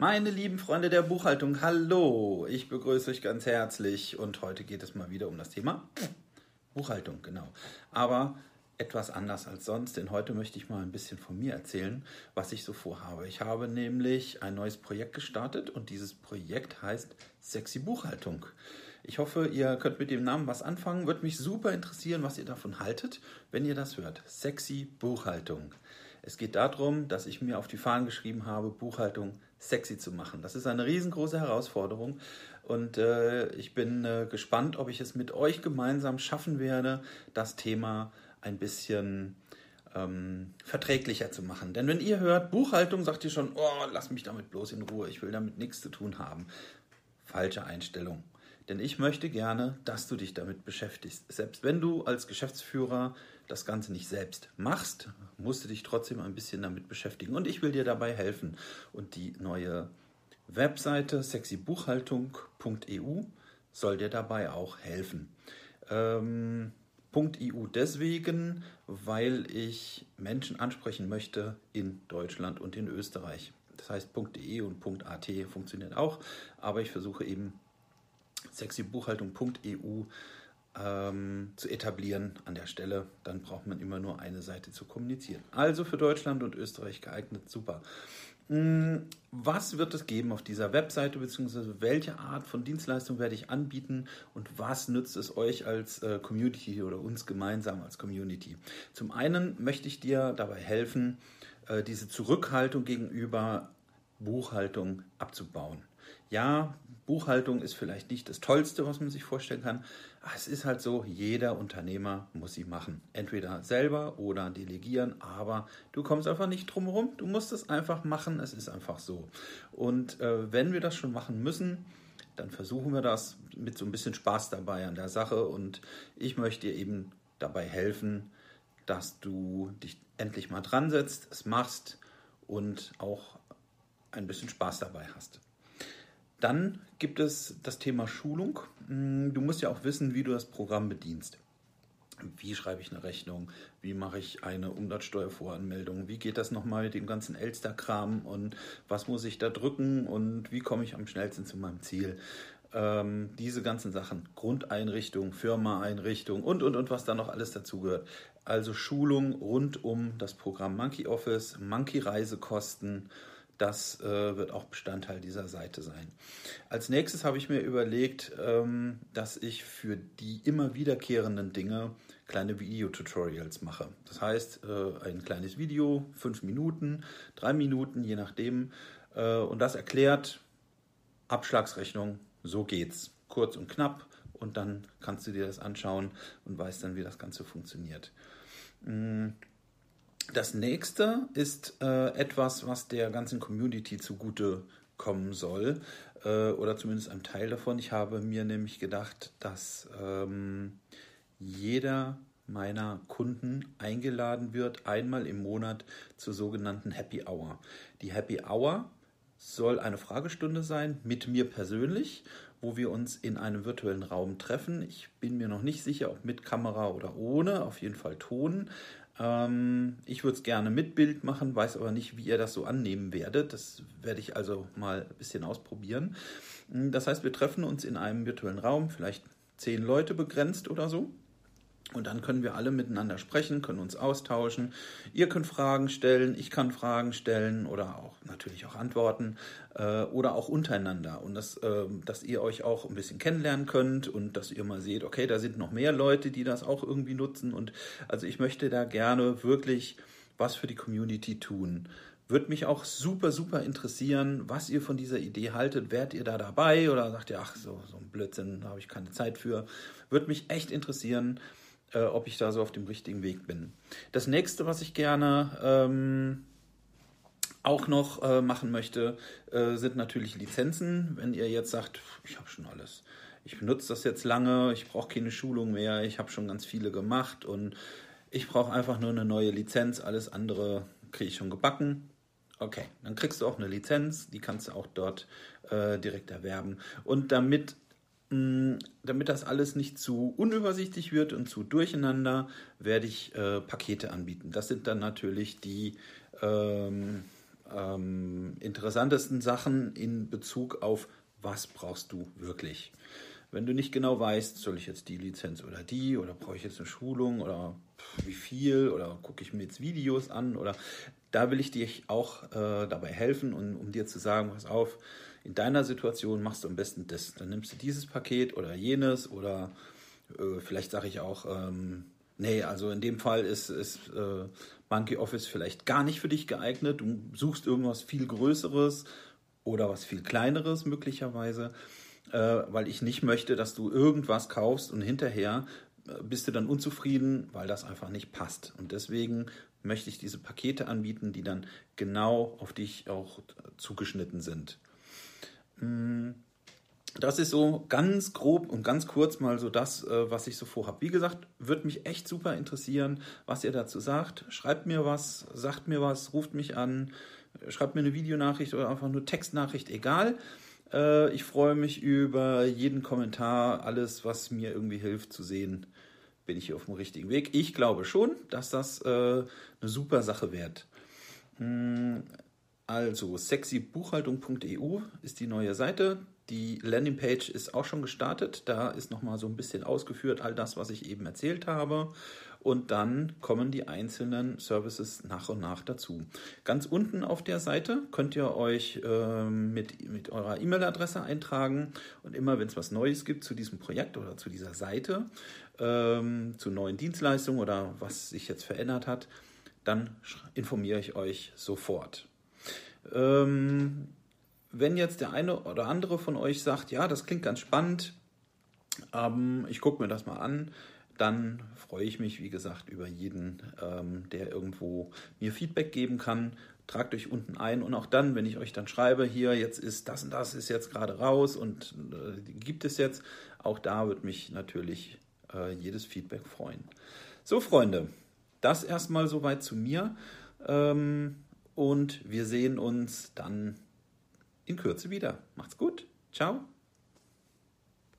Meine lieben Freunde der Buchhaltung, hallo! Ich begrüße euch ganz herzlich und heute geht es mal wieder um das Thema Buchhaltung, genau. Aber etwas anders als sonst, denn heute möchte ich mal ein bisschen von mir erzählen, was ich so vorhabe. Ich habe nämlich ein neues Projekt gestartet und dieses Projekt heißt Sexy Buchhaltung. Ich hoffe, ihr könnt mit dem Namen was anfangen. Würde mich super interessieren, was ihr davon haltet, wenn ihr das hört. Sexy Buchhaltung. Es geht darum, dass ich mir auf die Fahnen geschrieben habe, Buchhaltung sexy zu machen. Das ist eine riesengroße Herausforderung und äh, ich bin äh, gespannt, ob ich es mit euch gemeinsam schaffen werde, das Thema ein bisschen ähm, verträglicher zu machen. Denn wenn ihr hört Buchhaltung, sagt ihr schon, oh, lass mich damit bloß in Ruhe, ich will damit nichts zu tun haben. Falsche Einstellung. Denn ich möchte gerne, dass du dich damit beschäftigst. Selbst wenn du als Geschäftsführer das Ganze nicht selbst machst, musst du dich trotzdem ein bisschen damit beschäftigen. Und ich will dir dabei helfen. Und die neue Webseite sexybuchhaltung.eu soll dir dabei auch helfen. Ähm, .eu deswegen, weil ich Menschen ansprechen möchte in Deutschland und in Österreich. Das heißt, .de und .at funktioniert auch, aber ich versuche eben sexybuchhaltung.eu ähm, zu etablieren an der Stelle. Dann braucht man immer nur eine Seite zu kommunizieren. Also für Deutschland und Österreich geeignet, super. Hm, was wird es geben auf dieser Webseite, beziehungsweise welche Art von Dienstleistung werde ich anbieten und was nützt es euch als äh, Community oder uns gemeinsam als Community? Zum einen möchte ich dir dabei helfen, äh, diese Zurückhaltung gegenüber Buchhaltung abzubauen. Ja, Buchhaltung ist vielleicht nicht das Tollste, was man sich vorstellen kann. Es ist halt so, jeder Unternehmer muss sie machen. Entweder selber oder delegieren, aber du kommst einfach nicht drum herum. Du musst es einfach machen, es ist einfach so. Und äh, wenn wir das schon machen müssen, dann versuchen wir das mit so ein bisschen Spaß dabei an der Sache. Und ich möchte dir eben dabei helfen, dass du dich endlich mal dran setzt, es machst und auch ein bisschen Spaß dabei hast. Dann gibt es das Thema Schulung. Mm, du musst ja auch wissen, wie du das Programm bedienst. Wie schreibe ich eine Rechnung? Wie mache ich eine Umsatzsteuervoranmeldung? Wie geht das nochmal mit dem ganzen Elster-Kram? Und was muss ich da drücken? Und wie komme ich am schnellsten zu meinem Ziel? Ähm, diese ganzen Sachen, Grundeinrichtung, Firma-Einrichtung und, und, und was da noch alles dazugehört. Also Schulung rund um das Programm Monkey Office, Monkey Reisekosten das äh, wird auch Bestandteil dieser Seite sein. Als nächstes habe ich mir überlegt, ähm, dass ich für die immer wiederkehrenden Dinge kleine Video-Tutorials mache. Das heißt, äh, ein kleines Video, fünf Minuten, drei Minuten, je nachdem. Äh, und das erklärt Abschlagsrechnung, so geht's. Kurz und knapp. Und dann kannst du dir das anschauen und weißt dann, wie das Ganze funktioniert. Das nächste ist äh, etwas, was der ganzen Community zugute kommen soll, äh, oder zumindest ein Teil davon. Ich habe mir nämlich gedacht, dass ähm, jeder meiner Kunden eingeladen wird, einmal im Monat zur sogenannten Happy Hour. Die Happy Hour soll eine Fragestunde sein mit mir persönlich, wo wir uns in einem virtuellen Raum treffen. Ich bin mir noch nicht sicher, ob mit Kamera oder ohne, auf jeden Fall Ton. Ähm, ich würde es gerne mit Bild machen, weiß aber nicht, wie ihr das so annehmen werdet. Das werde ich also mal ein bisschen ausprobieren. Das heißt, wir treffen uns in einem virtuellen Raum, vielleicht zehn Leute begrenzt oder so. Und dann können wir alle miteinander sprechen, können uns austauschen. Ihr könnt Fragen stellen, ich kann Fragen stellen oder auch natürlich auch antworten äh, oder auch untereinander. Und das, äh, dass ihr euch auch ein bisschen kennenlernen könnt und dass ihr mal seht, okay, da sind noch mehr Leute, die das auch irgendwie nutzen. Und also ich möchte da gerne wirklich was für die Community tun. Würde mich auch super, super interessieren, was ihr von dieser Idee haltet. Wärt ihr da dabei oder sagt ihr, ach, so, so ein Blödsinn, da habe ich keine Zeit für. Würde mich echt interessieren äh, ob ich da so auf dem richtigen Weg bin. Das nächste, was ich gerne ähm, auch noch äh, machen möchte, äh, sind natürlich Lizenzen. Wenn ihr jetzt sagt, ich habe schon alles, ich benutze das jetzt lange, ich brauche keine Schulung mehr, ich habe schon ganz viele gemacht und ich brauche einfach nur eine neue Lizenz, alles andere kriege ich schon gebacken. Okay, dann kriegst du auch eine Lizenz, die kannst du auch dort äh, direkt erwerben. Und damit damit das alles nicht zu unübersichtlich wird und zu durcheinander, werde ich äh, Pakete anbieten. Das sind dann natürlich die ähm, ähm, interessantesten Sachen in Bezug auf, was brauchst du wirklich. Wenn du nicht genau weißt, soll ich jetzt die Lizenz oder die oder brauche ich jetzt eine Schulung oder wie viel oder gucke ich mir jetzt Videos an oder da will ich dir auch äh, dabei helfen und um dir zu sagen, pass auf, in deiner Situation machst du am besten das. Dann nimmst du dieses Paket oder jenes oder äh, vielleicht sage ich auch, ähm, nee, also in dem Fall ist, ist äh, Monkey Office vielleicht gar nicht für dich geeignet. Du suchst irgendwas viel Größeres oder was viel Kleineres möglicherweise, äh, weil ich nicht möchte, dass du irgendwas kaufst und hinterher äh, bist du dann unzufrieden, weil das einfach nicht passt. Und deswegen möchte ich diese Pakete anbieten, die dann genau auf dich auch zugeschnitten sind. Hm, das ist so ganz grob und ganz kurz mal so das, äh, was ich so vorhabe. Wie gesagt, würde mich echt super interessieren, was ihr dazu sagt. Schreibt mir was, sagt mir was, ruft mich an, schreibt mir eine Videonachricht oder einfach nur Textnachricht, egal. Äh, ich freue mich über jeden Kommentar, alles, was mir irgendwie hilft zu sehen, bin ich hier auf dem richtigen Weg. Ich glaube schon, dass das äh, eine super Sache wird. Also sexybuchhaltung.eu ist die neue Seite. Die Landingpage ist auch schon gestartet. Da ist nochmal so ein bisschen ausgeführt, all das, was ich eben erzählt habe. Und dann kommen die einzelnen Services nach und nach dazu. Ganz unten auf der Seite könnt ihr euch äh, mit, mit eurer E-Mail-Adresse eintragen. Und immer, wenn es was Neues gibt zu diesem Projekt oder zu dieser Seite, ähm, zu neuen Dienstleistungen oder was sich jetzt verändert hat, dann informiere ich euch sofort. Ähm, wenn jetzt der eine oder andere von euch sagt, ja, das klingt ganz spannend, ähm, ich gucke mir das mal an, dann freue ich mich, wie gesagt, über jeden, ähm, der irgendwo mir Feedback geben kann. Tragt euch unten ein und auch dann, wenn ich euch dann schreibe, hier jetzt ist das und das ist jetzt gerade raus und äh, gibt es jetzt, auch da wird mich natürlich äh, jedes Feedback freuen. So, Freunde, das erstmal soweit zu mir. Ähm, und wir sehen uns dann in Kürze wieder. Macht's gut. Ciao.